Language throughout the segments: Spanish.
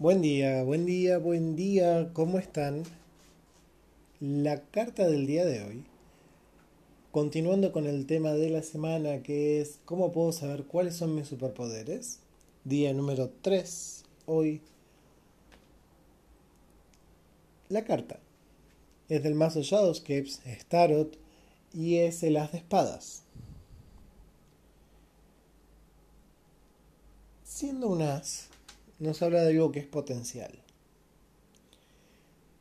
Buen día, buen día, buen día, ¿cómo están? La carta del día de hoy, continuando con el tema de la semana que es ¿cómo puedo saber cuáles son mis superpoderes? Día número 3, hoy. La carta es del mazo Shadowscapes, es Tarot y es el As de Espadas. Siendo un As, nos habla de algo que es potencial.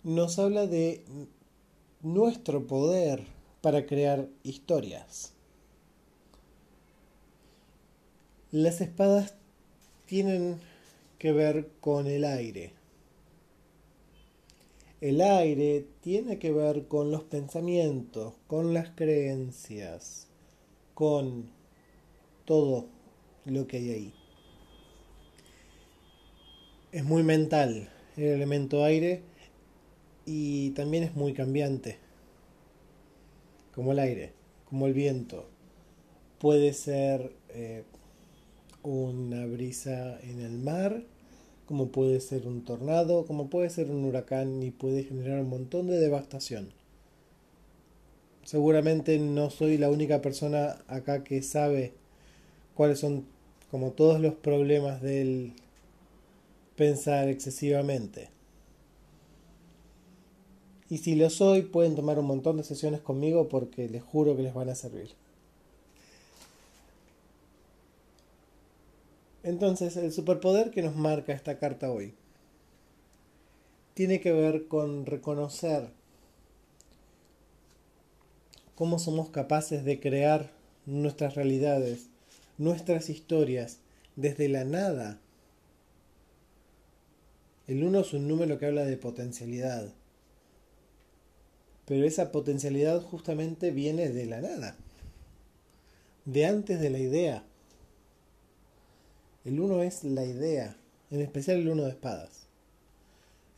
Nos habla de nuestro poder para crear historias. Las espadas tienen que ver con el aire. El aire tiene que ver con los pensamientos, con las creencias, con todo lo que hay ahí. Es muy mental el elemento aire y también es muy cambiante, como el aire, como el viento. Puede ser eh, una brisa en el mar, como puede ser un tornado, como puede ser un huracán y puede generar un montón de devastación. Seguramente no soy la única persona acá que sabe cuáles son como todos los problemas del pensar excesivamente. Y si lo soy, pueden tomar un montón de sesiones conmigo porque les juro que les van a servir. Entonces, el superpoder que nos marca esta carta hoy tiene que ver con reconocer cómo somos capaces de crear nuestras realidades, nuestras historias desde la nada el 1 es un número que habla de potencialidad. Pero esa potencialidad justamente viene de la nada. De antes de la idea. El 1 es la idea. En especial el 1 de espadas.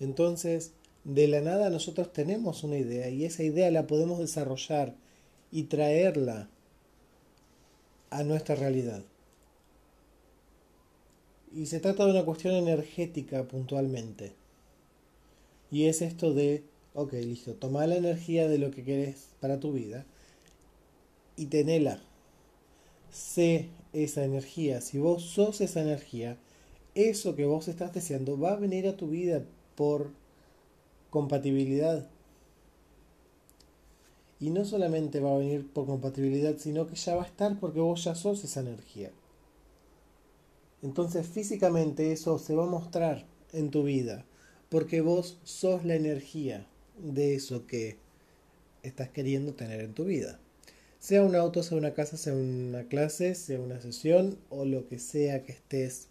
Entonces, de la nada nosotros tenemos una idea y esa idea la podemos desarrollar y traerla a nuestra realidad. Y se trata de una cuestión energética puntualmente. Y es esto de, ok, listo, toma la energía de lo que querés para tu vida y tenela. Sé esa energía. Si vos sos esa energía, eso que vos estás deseando va a venir a tu vida por compatibilidad. Y no solamente va a venir por compatibilidad, sino que ya va a estar porque vos ya sos esa energía. Entonces físicamente eso se va a mostrar en tu vida, porque vos sos la energía de eso que estás queriendo tener en tu vida. Sea un auto, sea una casa, sea una clase, sea una sesión o lo que sea que estés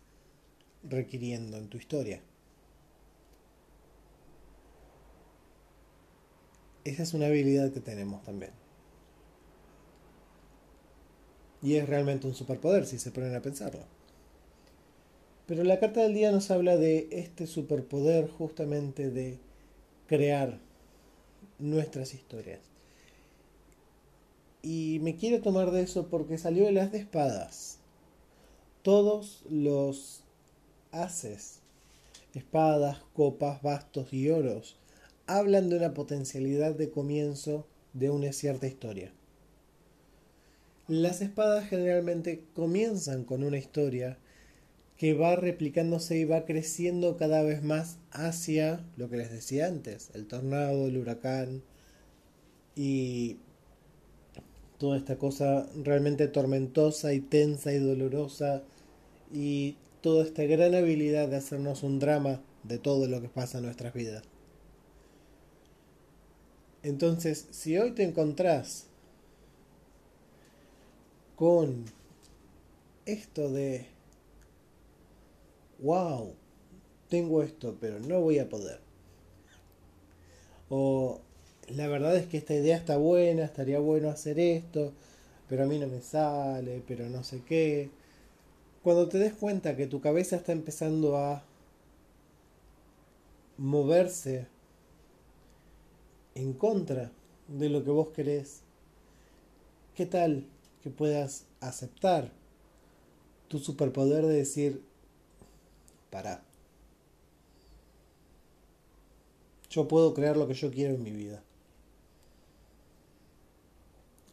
requiriendo en tu historia. Esa es una habilidad que tenemos también. Y es realmente un superpoder si se ponen a pensarlo. Pero la carta del día nos habla de este superpoder justamente de crear nuestras historias. Y me quiero tomar de eso porque salió el as de espadas. Todos los haces, espadas, copas, bastos y oros, hablan de una potencialidad de comienzo de una cierta historia. Las espadas generalmente comienzan con una historia que va replicándose y va creciendo cada vez más hacia lo que les decía antes, el tornado, el huracán y toda esta cosa realmente tormentosa y tensa y dolorosa y toda esta gran habilidad de hacernos un drama de todo lo que pasa en nuestras vidas. Entonces, si hoy te encontrás con esto de wow, tengo esto, pero no voy a poder. O la verdad es que esta idea está buena, estaría bueno hacer esto, pero a mí no me sale, pero no sé qué. Cuando te des cuenta que tu cabeza está empezando a moverse en contra de lo que vos querés, ¿qué tal que puedas aceptar tu superpoder de decir, para. Yo puedo crear lo que yo quiero en mi vida.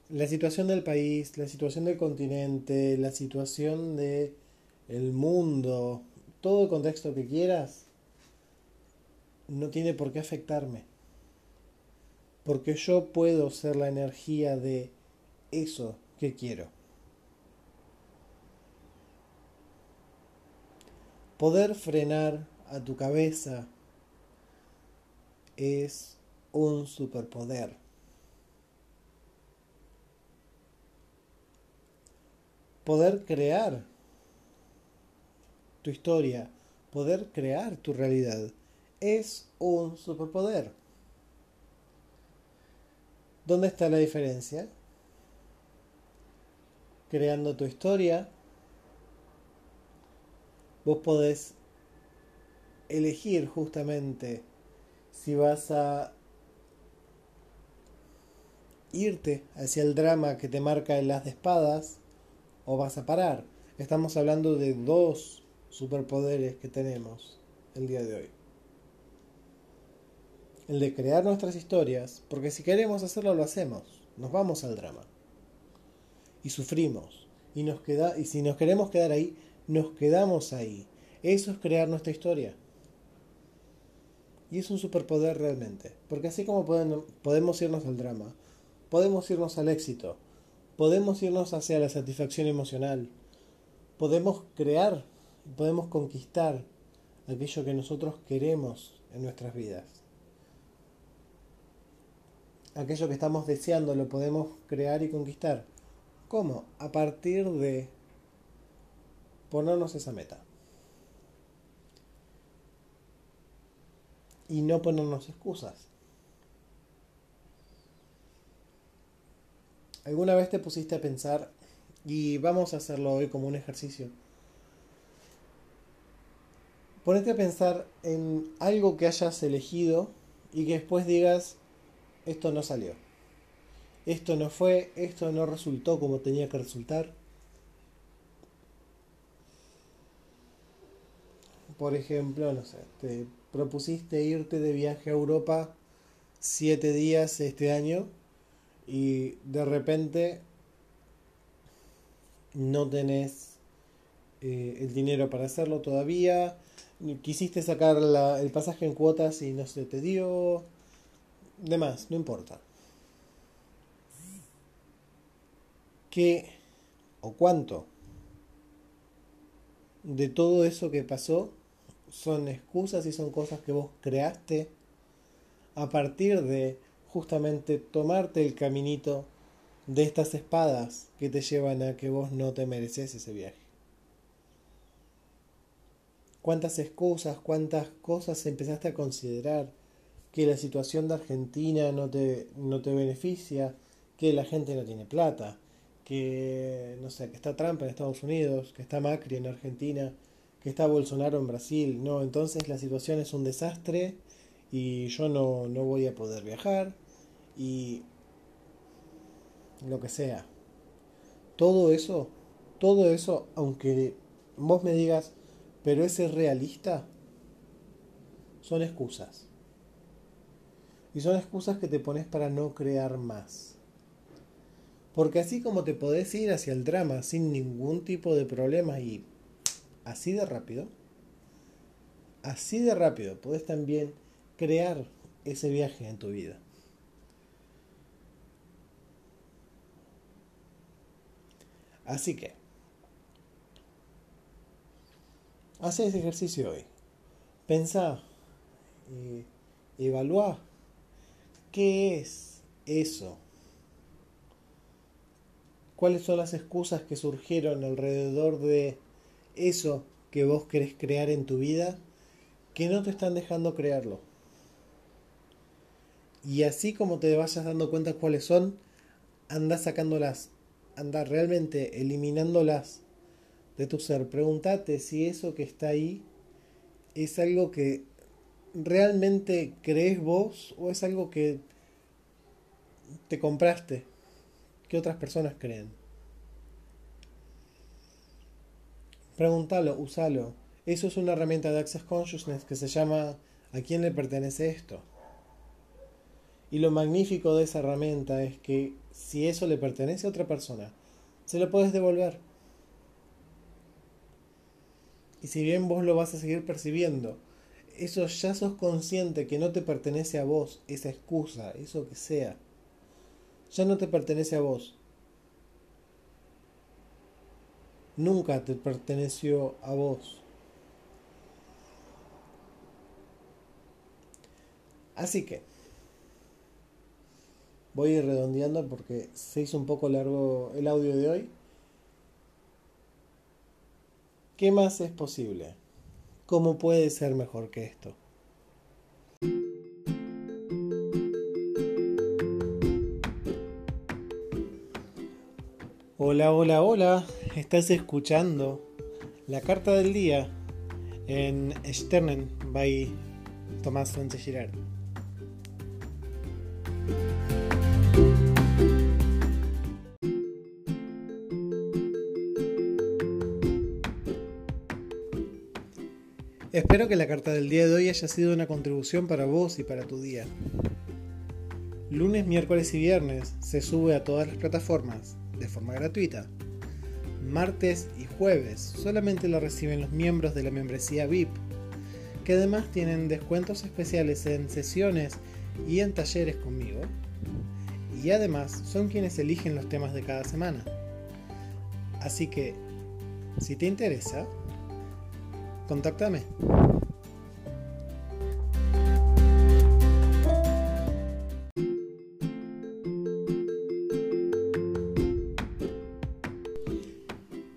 La situación del país, la situación del continente, la situación de el mundo, todo el contexto que quieras, no tiene por qué afectarme. Porque yo puedo ser la energía de eso que quiero. Poder frenar a tu cabeza es un superpoder. Poder crear tu historia, poder crear tu realidad, es un superpoder. ¿Dónde está la diferencia? Creando tu historia, vos podés elegir justamente si vas a irte hacia el drama que te marca en las de espadas o vas a parar. Estamos hablando de dos superpoderes que tenemos el día de hoy. El de crear nuestras historias, porque si queremos hacerlo lo hacemos, nos vamos al drama. Y sufrimos. Y, nos queda, y si nos queremos quedar ahí, nos quedamos ahí. Eso es crear nuestra historia. Y es un superpoder realmente. Porque así como podemos irnos al drama, podemos irnos al éxito, podemos irnos hacia la satisfacción emocional, podemos crear, podemos conquistar aquello que nosotros queremos en nuestras vidas. Aquello que estamos deseando lo podemos crear y conquistar. ¿Cómo? A partir de ponernos esa meta. y no ponernos excusas. ¿Alguna vez te pusiste a pensar, y vamos a hacerlo hoy como un ejercicio, ponete a pensar en algo que hayas elegido y que después digas, esto no salió, esto no fue, esto no resultó como tenía que resultar? Por ejemplo, no sé, te propusiste irte de viaje a Europa siete días este año y de repente no tenés eh, el dinero para hacerlo todavía, quisiste sacar el pasaje en cuotas y no se te dio, demás, no importa. ¿Qué o cuánto de todo eso que pasó son excusas y son cosas que vos creaste a partir de justamente tomarte el caminito de estas espadas que te llevan a que vos no te mereces ese viaje. ¿Cuántas excusas, cuántas cosas empezaste a considerar? Que la situación de Argentina no te, no te beneficia, que la gente no tiene plata, que no sé, que está Trump en Estados Unidos, que está Macri en Argentina, que está Bolsonaro en Brasil. No, entonces la situación es un desastre y yo no, no voy a poder viajar y lo que sea. Todo eso, todo eso, aunque vos me digas, pero ese es realista, son excusas. Y son excusas que te pones para no crear más. Porque así como te podés ir hacia el drama sin ningún tipo de problema y así de rápido, así de rápido puedes también crear ese viaje en tu vida. Así que, haz ese ejercicio hoy. Pensá, eh, evalúa qué es eso. ¿Cuáles son las excusas que surgieron alrededor de eso que vos querés crear en tu vida que no te están dejando crearlo. Y así como te vayas dando cuenta cuáles son, anda sacándolas, anda realmente eliminándolas de tu ser. Pregúntate si eso que está ahí es algo que realmente crees vos o es algo que te compraste, que otras personas creen. Pregúntalo, usalo. Eso es una herramienta de Access Consciousness que se llama ¿A quién le pertenece esto? Y lo magnífico de esa herramienta es que si eso le pertenece a otra persona, se lo puedes devolver. Y si bien vos lo vas a seguir percibiendo, eso ya sos consciente que no te pertenece a vos, esa excusa, eso que sea, ya no te pertenece a vos. Nunca te perteneció a vos. Así que voy a ir redondeando porque se hizo un poco largo el audio de hoy. ¿Qué más es posible? ¿Cómo puede ser mejor que esto? Hola, hola, hola. Estás escuchando la carta del día en Sternen by Tomás Sánchez Girard. Espero que la carta del día de hoy haya sido una contribución para vos y para tu día. Lunes, miércoles y viernes se sube a todas las plataformas de forma gratuita. Martes y jueves solamente lo reciben los miembros de la membresía VIP, que además tienen descuentos especiales en sesiones y en talleres conmigo. Y además son quienes eligen los temas de cada semana. Así que, si te interesa, contáctame.